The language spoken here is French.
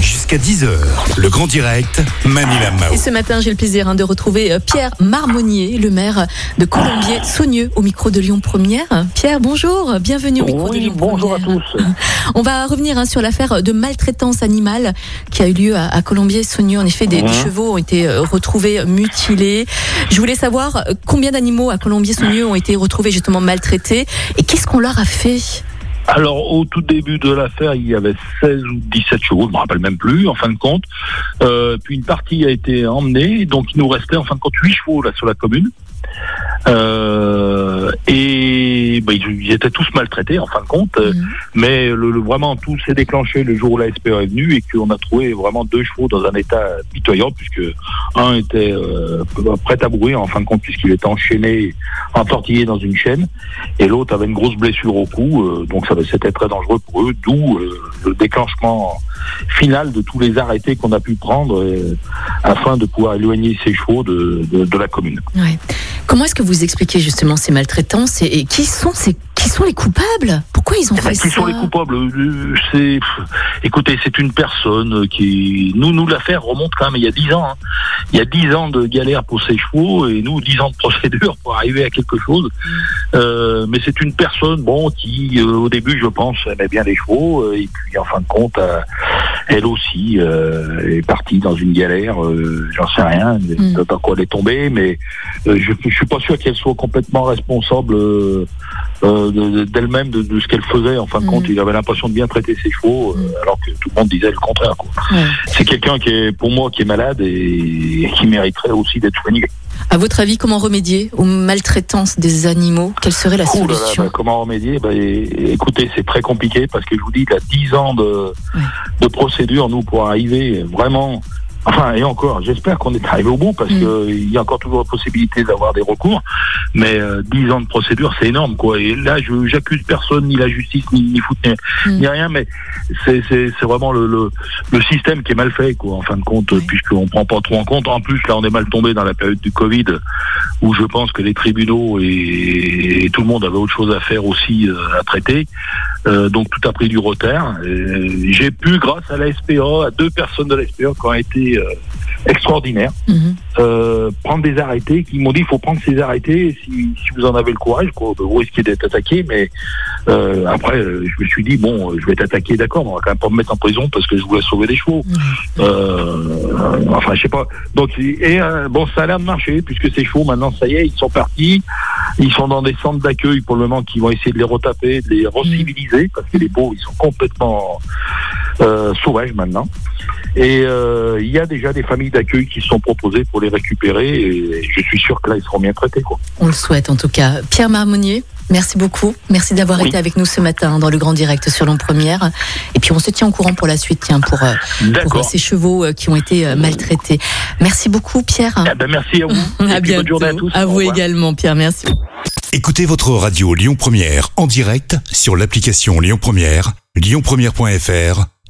Jusqu'à 10h, le grand direct, Manila Mao. Et ce matin, j'ai le plaisir hein, de retrouver euh, Pierre Marmonnier, le maire de Colombier-Saunieux, au micro de Lyon Première. Pierre, bonjour, bienvenue au micro de Oui, Lyon bonjour à Première. tous. On va revenir hein, sur l'affaire de maltraitance animale qui a eu lieu à, à Colombier-Saunieux. En effet, des, des Mhm. chevaux ont été euh, retrouvés mutilés. Je voulais savoir euh, combien d'animaux à Colombier-Saunieux ont été retrouvés justement maltraités et qu'est-ce qu'on leur a fait? Alors, au tout début de l'affaire, il y avait 16 ou 17 chevaux, je me rappelle même plus, en fin de compte. Euh, puis une partie a été emmenée, donc il nous restait en fin de compte 8 chevaux là sur la commune. Euh, et bah, ils, ils étaient tous maltraités en fin de compte, Mhm. mais le, le- vraiment tout s'est déclenché le jour où la SPA est venue et qu'on a trouvé vraiment deux chevaux dans un état pitoyable puisque un était euh, prêt à mourir en fin de compte puisqu'il était enchaîné, entortillé dans une chaîne, et l'autre avait une grosse blessure au cou, euh, donc ça c'était très dangereux pour eux, d'où euh, le déclenchement final de tous les arrêtés qu'on a pu prendre euh, afin de pouvoir éloigner ces chevaux de, de, de la commune. Ouais. Comment est-ce que vous expliquez justement ces maltraitances et, et qui sont ces qui sont les coupables? Pourquoi ils ont Eh ben, fait qui ça sont les coupables? Euh, C'est, pff, écoutez, c'est une personne qui, nous, nous l'affaire remonte quand même il y a dix ans. hein. Il y a dix ans de galère pour ces chevaux et nous dix ans de procédure pour arriver à quelque chose. Euh, mais c'est une personne, bon, qui euh, au début, je pense, aimait bien les chevaux euh, et puis en fin de compte, euh, elle aussi euh, est partie dans une galère. euh, J'en sais rien, Mm. dans quoi elle est tombée, mais euh, je, je suis pas sûr qu'elle soit complètement responsable. de- de- d'elle-même de, ce qu'elle faisait. En fin de Mhm. compte, il avait l'impression de bien traiter ses chevaux, Mhm. alors que tout le monde disait le contraire. C'est quelqu'un qui est, pour moi, qui est malade et, et qui mériterait aussi d'être soigné. À votre avis, comment remédier aux maltraitances des animaux? Quelle serait la Ouh là là, solution? bah, comment remédier? Bah, Écoutez, c'est très compliqué parce que je vous dis, il y a 10 ans de, de procédure, nous, pour arriver vraiment. Enfin, et encore, j'espère qu'on est arrivé au bout parce Mm. qu'il y a encore toujours la possibilité d'avoir des recours. Mais euh, 10 ans de procédure, c'est énorme, quoi. Et là, je j'accuse personne, ni la justice, ni, ni foot, ni, Mm. ni rien, mais c'est c'est- c'est vraiment le, le, le système qui est mal fait, quoi, en fin de compte, Ouais. puisqu'on prend pas trop en compte. En plus, là, on est mal tombé dans la période du Covid, où je pense que les tribunaux et, tout le monde avait autre chose à faire aussi euh, à traiter. Euh, donc tout a pris du retard. Et J'ai pu, grâce à la SPA, à deux personnes de la SPA qui ont été extraordinaires, Mhm. euh, prendre des arrêtés, qui m'ont dit il faut prendre ces arrêtés si, si vous en avez le courage, quoi, vous risquez d'être attaqué, mais euh, après euh, je me suis dit bon euh, je vais être attaqué d'accord, mais on va quand même pas me mettre en prison parce que je voulais sauver des chevaux. Euh, enfin, je sais pas. Donc, et euh, bon, ça a l'air de marcher puisque ces chevaux, maintenant, ça y est, ils sont partis. Ils sont dans des centres d'accueil pour le moment qui vont essayer de les retaper, de les reciviliser parce que les beaux, ils sont complètement euh, sauvages maintenant. Et euh, il y a déjà des familles d'accueil qui se sont proposées pour les récupérer et je suis sûr que là, ils seront bien traités. Quoi. On le souhaite en tout cas. Pierre Marmonnier, merci beaucoup. Merci d'avoir Oui. été avec nous ce matin dans le grand direct sur Lyon Première. Et puis on se tient au courant pour la suite, tiens, pour, euh, pour ces chevaux euh, qui ont été maltraités. Merci beaucoup, Pierre. Eh ben, merci à vous. À Et bientôt. bonne journée à tous. Au vous également, Pierre. Merci. Écoutez votre radio Lyon Première en direct sur l'application Lyon Première, lyonpremière.fr